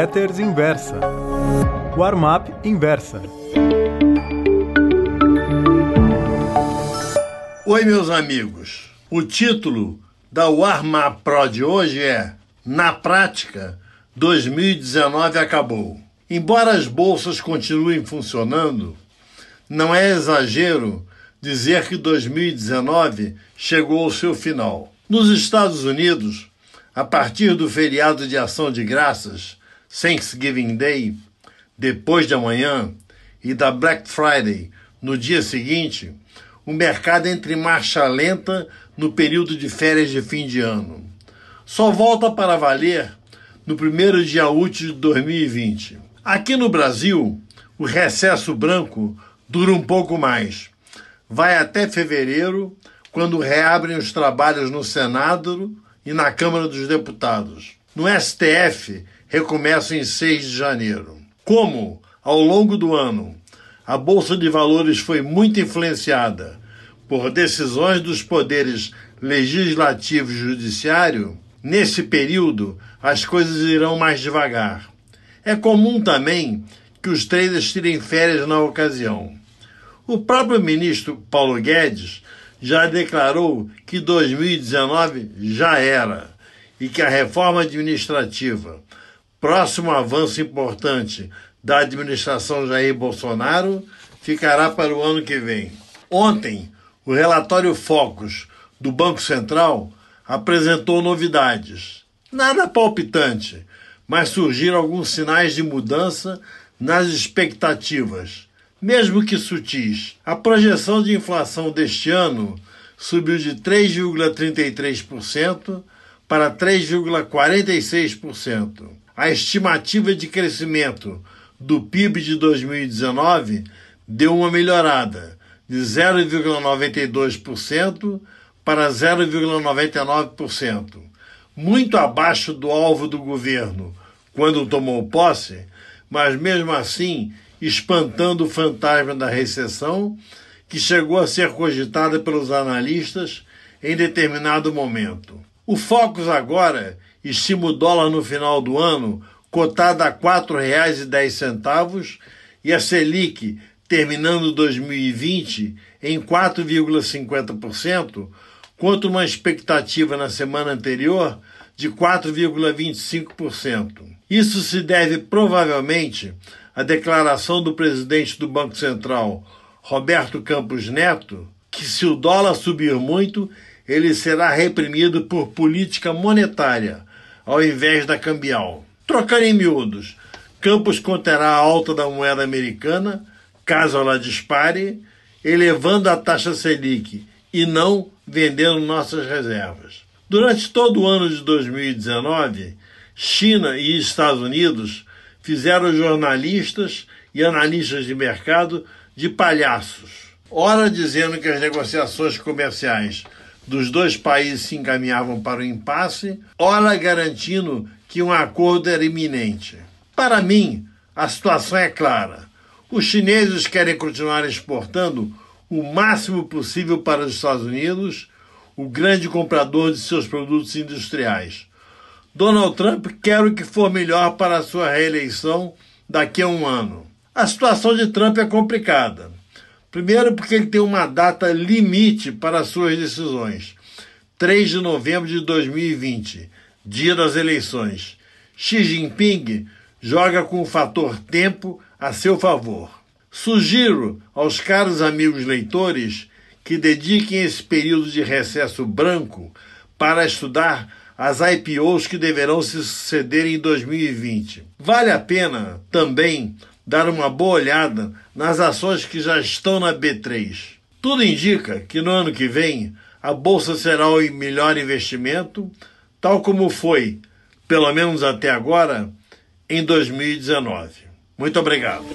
Letters Inversa. Warm-up Inversa. Oi, meus amigos. O título da Warm-up Pro de hoje é Na prática, 2019 acabou. Embora as bolsas continuem funcionando, não é exagero dizer que 2019 chegou ao seu final. Nos Estados Unidos, a partir do feriado de ação de graças, Thanksgiving Day, depois de amanhã, e da Black Friday no dia seguinte, o mercado entra em marcha lenta no período de férias de fim de ano. Só volta para valer no primeiro dia útil de 2020. Aqui no Brasil, o recesso branco dura um pouco mais. Vai até fevereiro, quando reabrem os trabalhos no Senado e na Câmara dos Deputados. No STF, recomeça em 6 de janeiro. Como, ao longo do ano, a Bolsa de Valores foi muito influenciada por decisões dos poderes legislativo e judiciário, nesse período as coisas irão mais devagar. É comum também que os traders tirem férias na ocasião. O próprio ministro Paulo Guedes já declarou que 2019 já era e que a reforma administrativa, próximo avanço importante da administração Jair Bolsonaro, ficará para o ano que vem. Ontem, o relatório Focus do Banco Central apresentou novidades. Nada palpitante, mas surgiram alguns sinais de mudança nas expectativas mesmo que sutis. A projeção de inflação deste ano subiu de 3,33% para 3,46%. A estimativa de crescimento do PIB de 2019 deu uma melhorada de 0,92% para 0,99%, muito abaixo do alvo do governo quando tomou posse, mas mesmo assim espantando o fantasma da recessão, que chegou a ser cogitada pelos analistas em determinado momento. O Focus agora estima o dólar no final do ano cotado a R$ 4,10 e a Selic terminando 2020 em 4,50%, contra uma expectativa na semana anterior de 4,25%. Isso se deve provavelmente a declaração do presidente do Banco Central, Roberto Campos Neto, que se o dólar subir muito, ele será reprimido por política monetária, ao invés da cambial. Trocando em miúdos, Campos conterá a alta da moeda americana, caso ela dispare, elevando a taxa Selic e não vendendo nossas reservas. Durante todo o ano de 2019, China e Estados Unidos fizeram jornalistas e analistas de mercado de palhaços. Ora dizendo que as negociações comerciais dos dois países se encaminhavam para o impasse, ora garantindo que um acordo era iminente. Para mim, a situação é clara. Os chineses querem continuar exportando o máximo possível para os Estados Unidos, o grande comprador de seus produtos industriais. Donald Trump quer o que for melhor para a sua reeleição daqui a um ano. A situação de Trump é complicada. Primeiro, porque ele tem uma data limite para suas decisões 3 de novembro de 2020, dia das eleições. Xi Jinping joga com o fator tempo a seu favor. Sugiro aos caros amigos leitores que dediquem esse período de recesso branco para estudar as IPOs que deverão se suceder em 2020. Vale a pena também dar uma boa olhada nas ações que já estão na B3. Tudo indica que no ano que vem a bolsa será o melhor investimento, tal como foi, pelo menos até agora, em 2019. Muito obrigado.